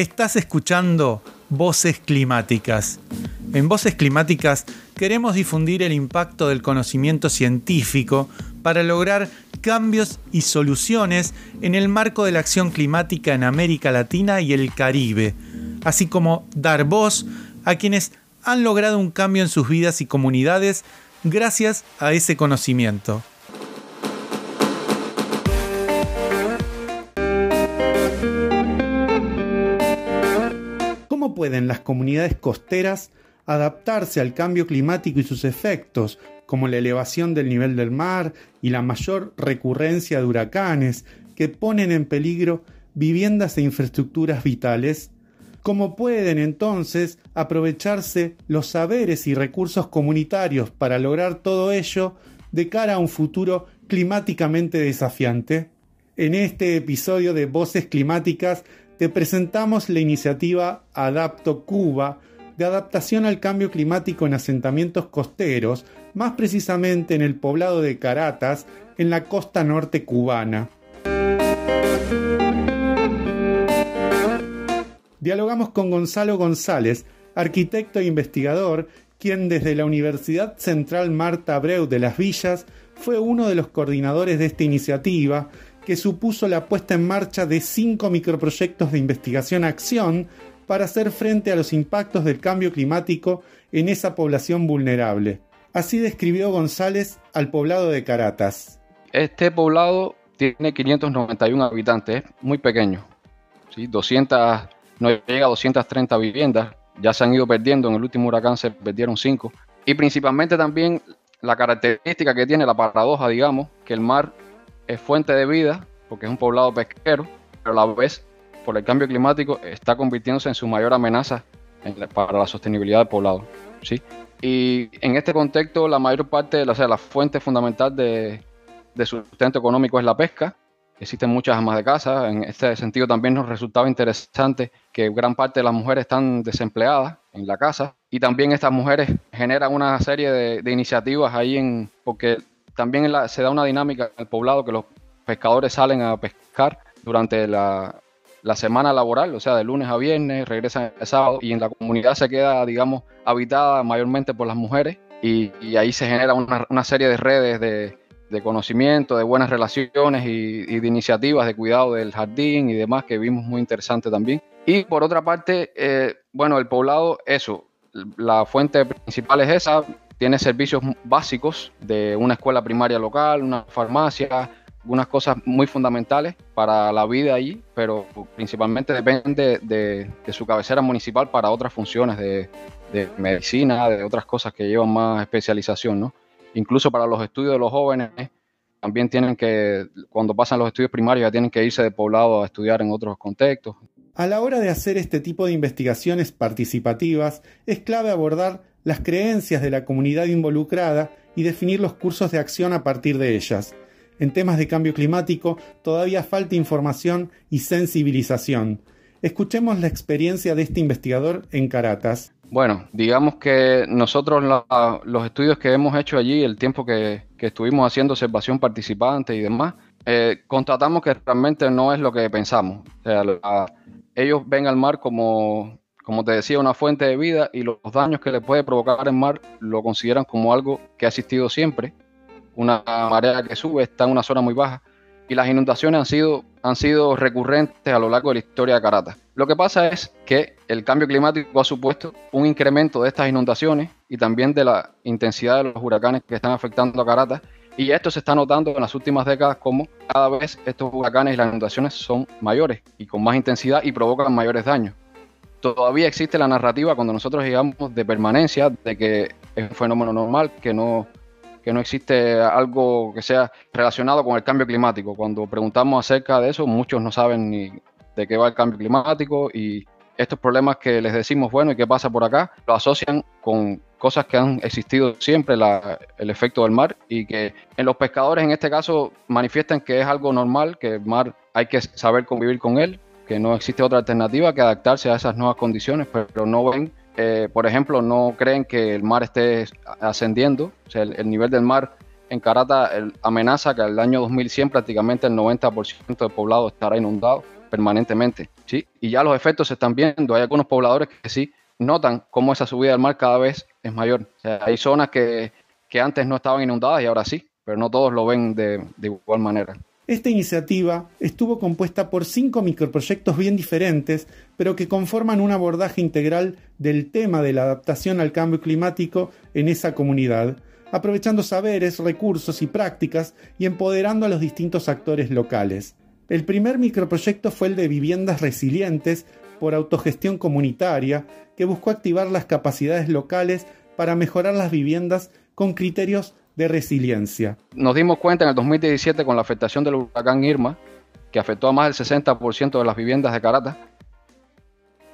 Estás escuchando Voces Climáticas. En Voces Climáticas queremos difundir el impacto del conocimiento científico para lograr cambios y soluciones en el marco de la acción climática en América Latina y el Caribe, así como dar voz a quienes han logrado un cambio en sus vidas y comunidades gracias a ese conocimiento. ¿Cómo pueden las comunidades costeras adaptarse al cambio climático y sus efectos, como la elevación del nivel del mar y la mayor recurrencia de huracanes que ponen en peligro viviendas e infraestructuras vitales? ¿Cómo pueden entonces aprovecharse los saberes y recursos comunitarios para lograr todo ello de cara a un futuro climáticamente desafiante? En este episodio de Voces Climáticas te presentamos la iniciativa Adapto Cuba de adaptación al cambio climático en asentamientos costeros, más precisamente en el poblado de Caratas, en la costa norte cubana. Dialogamos con Gonzalo González, arquitecto e investigador, quien desde la Universidad Central Marta Abreu de las Villas fue uno de los coordinadores de esta iniciativa que supuso la puesta en marcha de cinco microproyectos de investigación-acción para hacer frente a los impactos del cambio climático en esa población vulnerable. Así describió González al poblado de Caratas. Este poblado tiene 591 habitantes, muy pequeño. ¿sí? 200, no llega a 230 viviendas, ya se han ido perdiendo, en el último huracán se perdieron 5. Y principalmente también la característica que tiene, la paradoja, digamos, que el mar es fuente de vida, porque es un poblado pesquero, pero a la vez, por el cambio climático, está convirtiéndose en su mayor amenaza para la sostenibilidad del poblado. ¿sí? Y en este contexto, la mayor parte, o sea, la fuente fundamental de, de sustento económico es la pesca. Existen muchas amas de casa. En este sentido, también nos resultaba interesante que gran parte de las mujeres están desempleadas en la casa. Y también estas mujeres generan una serie de, de iniciativas ahí, en, porque también se da una dinámica en el poblado que los pescadores salen a pescar durante la, semana laboral, o sea, de lunes a viernes, regresan el sábado y en la comunidad se queda, digamos, habitada mayormente por las mujeres y, ahí se genera una, serie de redes de, conocimiento, de buenas relaciones y, de iniciativas de cuidado del jardín y demás que vimos muy interesante también. Y por otra parte, eh, bueno, el poblado, eso, la fuente principal es esa, tiene servicios básicos de una escuela primaria local, una farmacia, unas cosas muy fundamentales para la vida allí, pero principalmente depende de, su cabecera municipal para otras funciones de, medicina, de otras cosas que llevan más especialización, ¿no? Incluso para los estudios de los jóvenes, también tienen que, cuando pasan los estudios primarios, ya tienen que irse de poblado a estudiar en otros contextos. A la hora de hacer este tipo de investigaciones participativas, es clave abordar las creencias de la comunidad involucrada y definir los cursos de acción a partir de ellas. En temas de cambio climático todavía falta información y sensibilización. Escuchemos la experiencia de este investigador en Caratas. Bueno, digamos que nosotros los estudios que hemos hecho allí, el tiempo que, estuvimos haciendo observación participante y demás, eh, constatamos que realmente no es lo que pensamos. O sea, ellos ven al mar como, como te decía, una fuente de vida y los daños que le puede provocar el mar lo consideran como algo que ha existido siempre. Una marea que sube está en una zona muy baja y las inundaciones han sido, recurrentes a lo largo de la historia de Carata. Lo que pasa es que el cambio climático ha supuesto un incremento de estas inundaciones y también de la intensidad de los huracanes que están afectando a Carata. Y esto se está notando en las últimas décadas como cada vez estos huracanes y las inundaciones son mayores y con más intensidad y provocan mayores daños todavía existe la narrativa cuando nosotros llegamos de permanencia, de que es un fenómeno normal, que no, que no existe algo que sea relacionado con el cambio climático. Cuando preguntamos acerca de eso, muchos no saben ni de qué va el cambio climático y estos problemas que les decimos, bueno, ¿y qué pasa por acá? Lo asocian con cosas que han existido siempre, el efecto del mar, y que en los pescadores en este caso manifiestan que es algo normal, que el mar hay que saber convivir con él, que no existe otra alternativa que adaptarse a esas nuevas condiciones, pero no ven, eh, por ejemplo, no creen que el mar esté ascendiendo, o sea, el, nivel del mar en Carata amenaza que el año 2100 prácticamente el 90% del poblado estará inundado. permanentemente. ¿sí? Y ya los efectos se están viendo. Hay algunos pobladores que sí notan cómo esa subida del mar cada vez es mayor. hay zonas que, antes no estaban inundadas y ahora sí, pero no todos lo ven de, de igual manera. Esta iniciativa estuvo compuesta por cinco microproyectos bien diferentes, pero que conforman un abordaje integral del tema de la adaptación al cambio climático en esa comunidad, aprovechando saberes, recursos y prácticas y empoderando a los distintos actores locales. El primer microproyecto fue el de viviendas resilientes por autogestión comunitaria, que buscó activar las capacidades locales para mejorar las viviendas con criterios de resiliencia. Nos dimos cuenta en el 2017 con la afectación del huracán Irma, que afectó a más del 60% de las viviendas de Carata,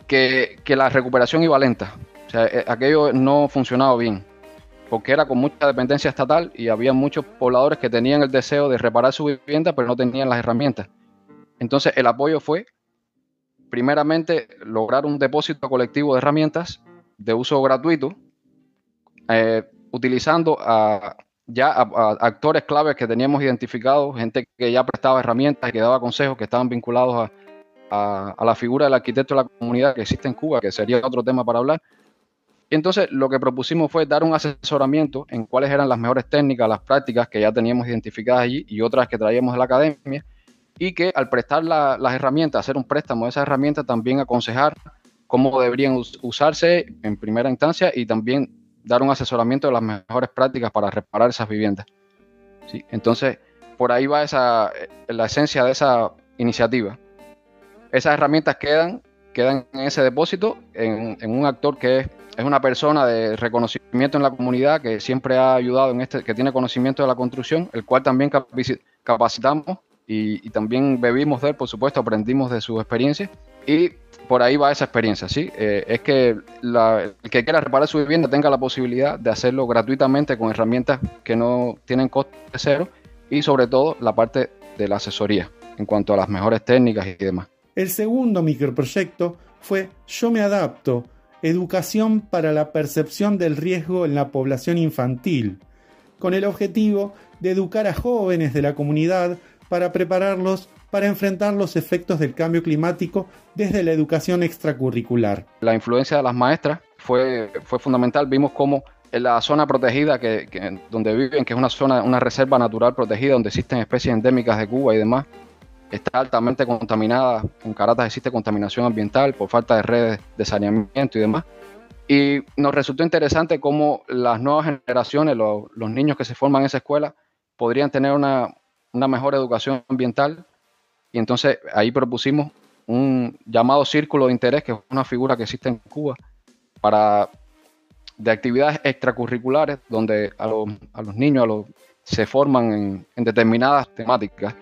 que, la recuperación iba lenta. O sea, eh, aquello no funcionaba bien, porque era con mucha dependencia estatal y había muchos pobladores que tenían el deseo de reparar su vivienda, pero no tenían las herramientas. Entonces, el apoyo fue primeramente, lograr un depósito colectivo de herramientas de uso gratuito, eh, utilizando a, ya a, actores claves que teníamos identificados, gente que ya prestaba herramientas que daba consejos que estaban vinculados a, la figura del arquitecto de la comunidad que existe en Cuba, que sería otro tema para hablar. Entonces lo que propusimos fue dar un asesoramiento en cuáles eran las mejores técnicas, las prácticas que ya teníamos identificadas allí y otras que traíamos de la academia y que al prestar las herramientas, hacer un préstamo de esas herramientas, también aconsejar cómo deberían usarse en primera instancia y también dar un asesoramiento de las mejores prácticas para reparar esas viviendas. ¿Sí? Entonces, por ahí va esa, la esencia de esa iniciativa. Esas herramientas quedan, quedan en ese depósito, en, un actor que es, es, una persona de reconocimiento en la comunidad, que siempre ha ayudado en este, que tiene conocimiento de la construcción, el cual también capacitamos y, también bebimos de él, por supuesto, aprendimos de su experiencia y por ahí va esa experiencia, ¿sí? Eh, es que el que quiera reparar su vivienda tenga la posibilidad de hacerlo gratuitamente con herramientas que no tienen coste cero y sobre todo la parte de la asesoría en cuanto a las mejores técnicas y demás. El segundo microproyecto fue Yo me adapto, educación para la percepción del riesgo en la población infantil, con el objetivo de educar a jóvenes de la comunidad para prepararlos para enfrentar los efectos del cambio climático desde la educación extracurricular. La influencia de las maestras fue, fue fundamental. Vimos cómo en la zona protegida que, donde viven, que es una zona, una reserva natural protegida donde existen especies endémicas de Cuba y demás, está altamente contaminada. En Caracas existe contaminación ambiental por falta de redes de saneamiento y demás. Y nos resultó interesante cómo las nuevas generaciones, los, los niños que se forman en esa escuela, podrían tener una, una mejor educación ambiental y entonces ahí propusimos un llamado círculo de interés, que es una figura que existe en Cuba, para de actividades extracurriculares donde a los, niños se forman en, determinadas temáticas.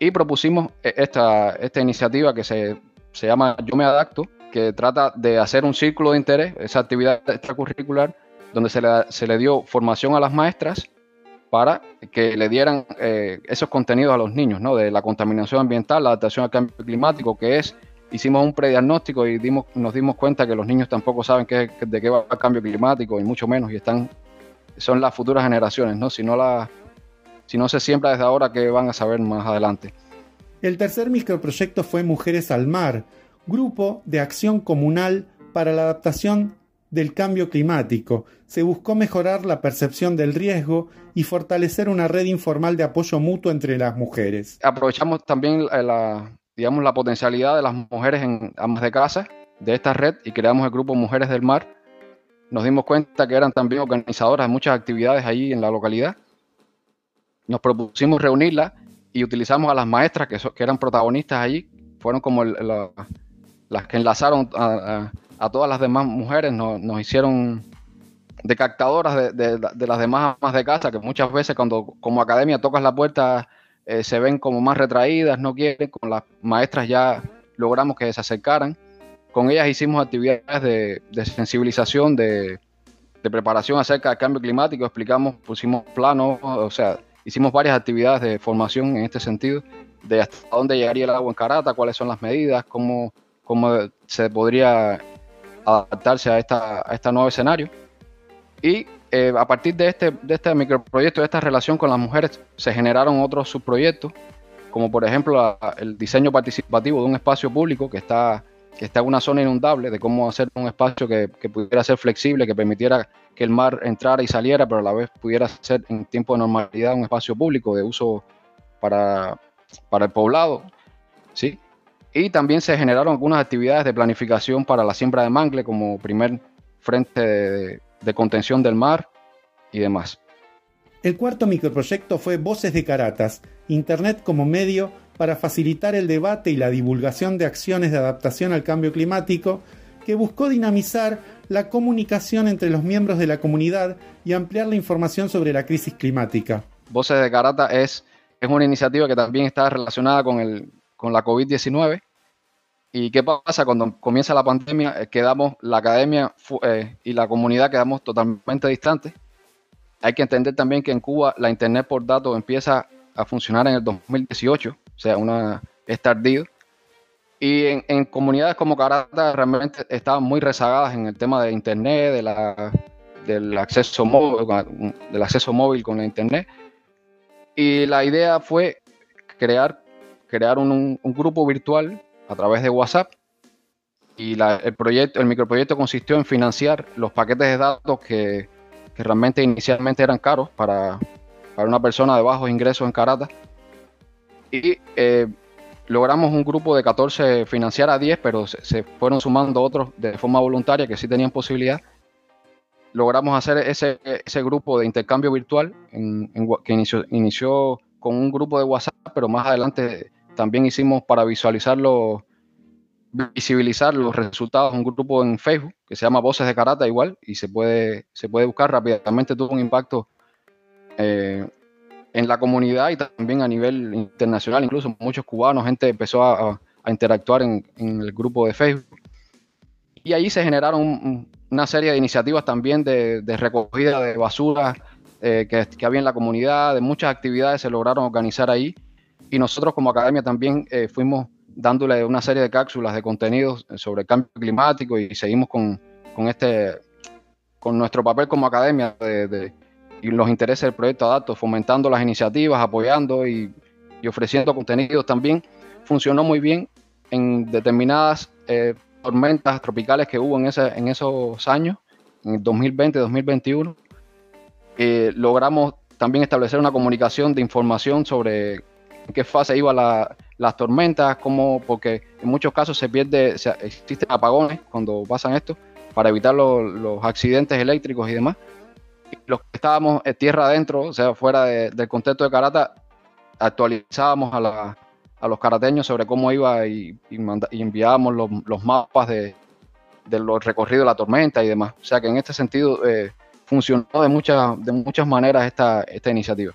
Y propusimos e, esta, esta iniciativa que se, se llama Yo me adapto, que trata de hacer un círculo de interés, esa actividad extracurricular, donde se le, se le dio formación a las maestras para que le dieran eh, esos contenidos a los niños, ¿no? De la contaminación ambiental, la adaptación al cambio climático, que es, hicimos un prediagnóstico y dimos, nos dimos cuenta que los niños tampoco saben qué, de qué va el cambio climático y mucho menos, y están, son las futuras generaciones, ¿no? Si no, la, si no se siembra desde ahora, ¿qué van a saber más adelante? El tercer microproyecto fue Mujeres al Mar, grupo de acción comunal para la adaptación del cambio climático, se buscó mejorar la percepción del riesgo y fortalecer una red informal de apoyo mutuo entre las mujeres. Aprovechamos también la, digamos, la potencialidad de las mujeres en amas de casa de esta red y creamos el grupo Mujeres del Mar. Nos dimos cuenta que eran también organizadoras de muchas actividades ahí en la localidad. Nos propusimos reunirlas y utilizamos a las maestras que, que eran protagonistas allí. Fueron como las que enlazaron a a todas las demás mujeres, nos, hicieron de captadoras de, las demás amas de casa, que muchas veces cuando como academia tocas la puerta eh, se ven como más retraídas, no quieren, con las maestras ya logramos que se acercaran. Con ellas hicimos actividades de, sensibilización, de, preparación acerca del cambio climático, explicamos, pusimos planos, o sea, hicimos varias actividades de formación en este sentido, de hasta dónde llegaría el agua en Carata, cuáles son las medidas, cómo, cómo se podría adaptarse a, esta, a este nuevo escenario. Y eh, a partir de este, de este microproyecto, de esta relación con las mujeres, se generaron otros subproyectos, como por ejemplo el diseño participativo de un espacio público que está, que está en una zona inundable, de cómo hacer un espacio que, pudiera ser flexible, que permitiera que el mar entrara y saliera, pero a la vez pudiera ser en tiempo de normalidad un espacio público de uso para, para el poblado. ¿sí? Y también se generaron algunas actividades de planificación para la siembra de mangle como primer frente de, contención del mar y demás. El cuarto microproyecto fue Voces de Caratas, Internet como medio para facilitar el debate y la divulgación de acciones de adaptación al cambio climático, que buscó dinamizar la comunicación entre los miembros de la comunidad y ampliar la información sobre la crisis climática. Voces de Caratas es, es una iniciativa que también está relacionada con el, con la COVID-19. ¿Y qué pasa cuando comienza la pandemia? Eh, quedamos, la academia eh, y la comunidad quedamos totalmente distantes. Hay que entender también que en Cuba la Internet por datos empieza a funcionar en el 2018, o sea, una, es tardío. Y en, comunidades como Caracas realmente estaban muy rezagadas en el tema de Internet, de la, del, acceso móvil, del acceso móvil con la Internet. Y la idea fue crear crear un, grupo virtual a través de WhatsApp y el proyecto, el microproyecto consistió en financiar los paquetes de datos que, realmente inicialmente eran caros para, una persona de bajos ingresos en Carata. Y eh, logramos un grupo de 14 financiar a 10, pero se, fueron sumando otros de forma voluntaria que sí tenían posibilidad. Logramos hacer ese, ese grupo de intercambio virtual que inició, inició con un grupo de WhatsApp, pero más adelante también hicimos para visualizarlo, visibilizar los resultados un grupo en Facebook que se llama Voces de Karate igual y se puede, se puede buscar rápidamente, tuvo un impacto eh, en la comunidad y también a nivel internacional, incluso muchos cubanos, gente empezó a, interactuar en, el grupo de Facebook. Y ahí se generaron una serie de iniciativas también de, recogida de basura eh, que, que, había en la comunidad, de muchas actividades se lograron organizar ahí y nosotros como academia también eh, fuimos dándole una serie de cápsulas de contenidos sobre el cambio climático y seguimos con, este, con nuestro papel como academia de, y los intereses del proyecto Adapto, fomentando las iniciativas, apoyando y, ofreciendo contenidos también. Funcionó muy bien en determinadas eh, tormentas tropicales que hubo en, ese, en esos años, en 2020, 2021. Eh, logramos también establecer una comunicación de información sobre en qué fase iban las tormentas, cómo, porque en muchos casos se pierde, existen apagones cuando pasan esto, para evitar los accidentes eléctricos y demás. los que estábamos en tierra adentro, o sea, fuera del contexto de Carata, actualizábamos a, los carateños sobre cómo iba y, enviábamos los, mapas de, los recorridos de la tormenta y demás. O sea que en este sentido eh, funcionó de muchas, de muchas maneras esta, esta iniciativa.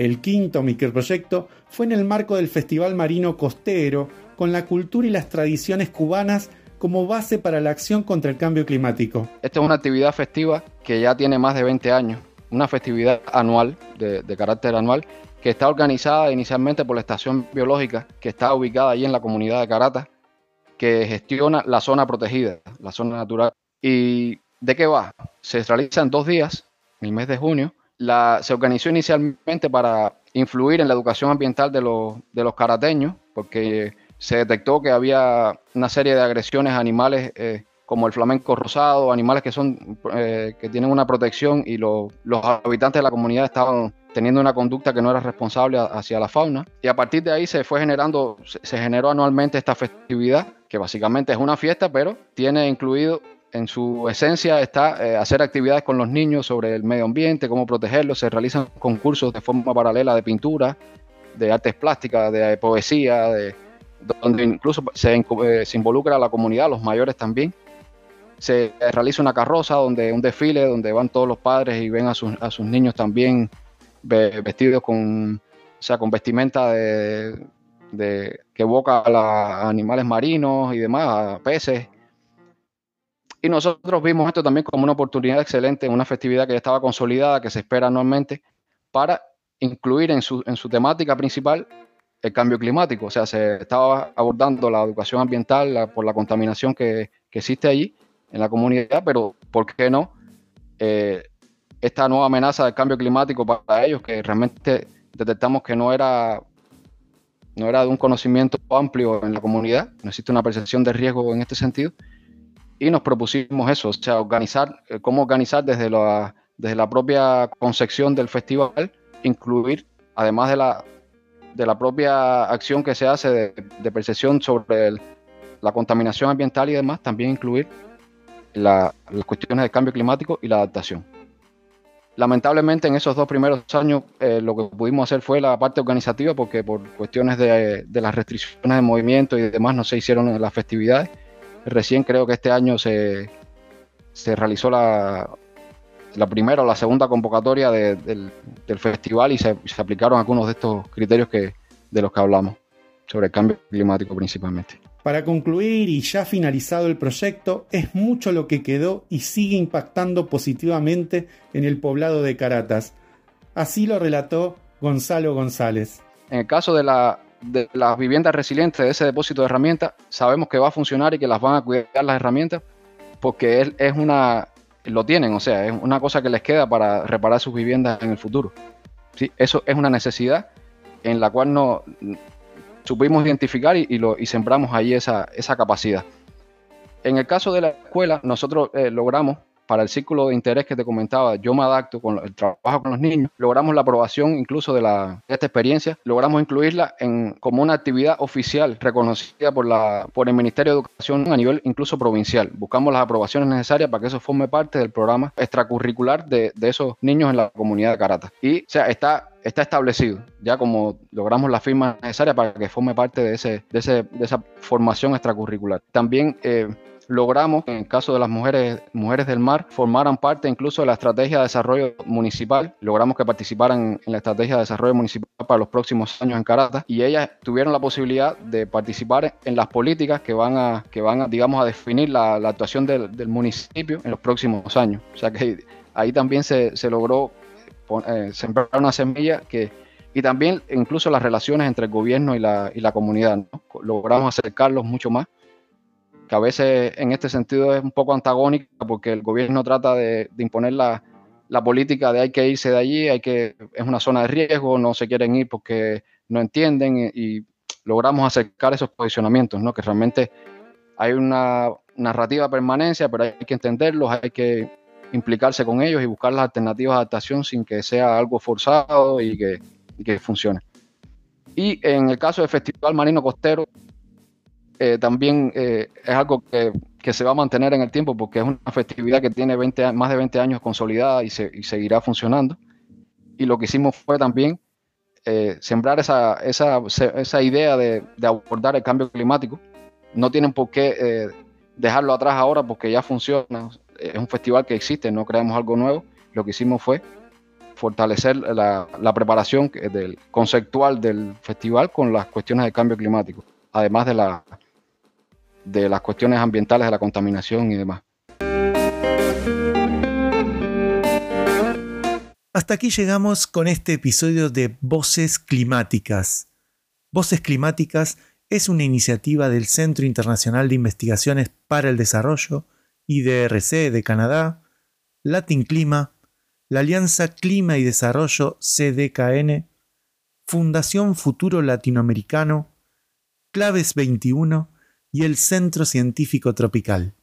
El quinto microproyecto fue en el marco del Festival Marino Costero, con la cultura y las tradiciones cubanas como base para la acción contra el cambio climático. Esta es una actividad festiva que ya tiene más de 20 años, una festividad anual, de, carácter anual, que está organizada inicialmente por la Estación Biológica, que está ubicada allí en la comunidad de Carata, que gestiona la zona protegida, la zona natural. ¿Y de qué va? Se realiza en dos días, en el mes de junio, se organizó inicialmente para influir en la educación ambiental de los, de los carateños, porque se detectó que había una serie de agresiones a animales eh, como el flamenco rosado, animales que, son, eh, que tienen una protección y los habitantes de la comunidad estaban teniendo una conducta que no era responsable hacia la fauna. Y a partir de ahí se fue generando, se generó anualmente esta festividad, que básicamente es una fiesta, pero tiene incluido en su esencia está eh, hacer actividades con los niños sobre el medio ambiente, cómo protegerlos. Se realizan concursos de forma paralela de pintura, de artes plásticas, de poesía, de, donde incluso se, eh, involucra a la comunidad, los mayores también. Se realiza una carroza, donde un desfile, donde van todos los padres y ven a sus, a sus niños también vestidos con, o sea, con vestimenta de, que evoca a, animales marinos y demás, a peces y nosotros vimos esto también como una oportunidad excelente, una festividad que ya estaba consolidada, que se espera anualmente, para incluir en su, en su temática principal el cambio climático. O sea, se estaba abordando la educación ambiental por la contaminación que, existe allí en la comunidad, pero ¿por qué no? Eh, esta nueva amenaza del cambio climático para ellos, que realmente detectamos que no era no era de un conocimiento amplio en la comunidad, no existe una percepción de riesgo en este sentido, y nos propusimos eso, o sea, organizar, eh, cómo organizar desde la, desde la propia concepción del festival, incluir, además de la, de la propia acción que se hace de, percepción sobre la contaminación ambiental y demás, también incluir las cuestiones de cambio climático y la adaptación. Lamentablemente en esos dos primeros años eh, lo que pudimos hacer fue la parte organizativa porque por cuestiones de, de, las restricciones de movimiento y demás no se hicieron las festividades. Recién creo que este año se, se realizó la, la primera o la segunda convocatoria del, del, festival y se, se, aplicaron algunos de estos criterios que, de los que hablamos, sobre el cambio climático principalmente. Para concluir y ya finalizado el proyecto, es mucho lo que quedó y sigue impactando positivamente en el poblado de Caratas. Así lo relató Gonzalo González. En el caso de, la, de las viviendas resilientes de ese depósito de herramientas, sabemos que va a funcionar y que las van a cuidar las herramientas porque es, es una, lo tienen, o sea, es una cosa que les queda para reparar sus viviendas en el futuro. ¿Sí? Eso es una necesidad en la cual no, supimos identificar y, lo, y sembramos ahí esa, esa, capacidad. En el caso de la escuela, nosotros eh, logramos, para el círculo de interés que te comentaba, yo me adapto con el trabajo con los niños, logramos la aprobación incluso de, la, esta experiencia, logramos incluirla en, como una actividad oficial reconocida por, la, por el Ministerio de Educación a nivel incluso provincial. Buscamos las aprobaciones necesarias para que eso forme parte del programa extracurricular de, de esos niños en la comunidad de Carata. Y o sea, está está establecido, ya como logramos la firma necesaria para que forme parte de, ese, de, ese, de esa formación extracurricular. También eh, logramos, en el caso de las mujeres, mujeres del mar, formaran parte incluso de la estrategia de desarrollo municipal. Logramos que participaran en la estrategia de desarrollo municipal para los próximos años en Caracas y ellas tuvieron la posibilidad de participar en las políticas que van a, que van a digamos, a definir la, la actuación del, del, municipio en los próximos años. O sea que ahí también se, se logró eh, sembrar una semilla que, y también incluso las relaciones entre el gobierno y la, y la comunidad. Logramos acercarlos mucho más, que a veces en este sentido es un poco antagónica porque el gobierno trata de, imponer la, política de hay que irse de allí, hay que, es una zona de riesgo, no se quieren ir porque no entienden y, logramos acercar esos posicionamientos, ¿no? que realmente hay una narrativa permanencia, pero hay que entenderlos, hay que implicarse con ellos y buscar las alternativas de adaptación sin que sea algo forzado y que funcione. Y en el caso del Festival Marino Costero, eh, también eh, es algo que, que, se va a mantener en el tiempo porque es una festividad que tiene 20, más de 20 años consolidada y, se, y seguirá funcionando. Y lo que hicimos fue también eh, sembrar esa, esa, esa idea de, abordar el cambio climático. No tienen por qué dejarlo atrás ahora porque ya funciona es un festival que existe, no creamos algo nuevo. Lo que hicimos fue fortalecer la, preparación del, conceptual del festival con las cuestiones de cambio climático, además de, la, de las cuestiones ambientales, de la contaminación y demás. Hasta aquí llegamos con este episodio de Voces Climáticas. Voces Climáticas es una iniciativa del Centro Internacional de Investigaciones para el Desarrollo, IDRC de Canadá, Latin Clima, la Alianza Clima y Desarrollo CDKN, Fundación Futuro Latinoamericano, Claves 21 y el Centro Científico Tropical.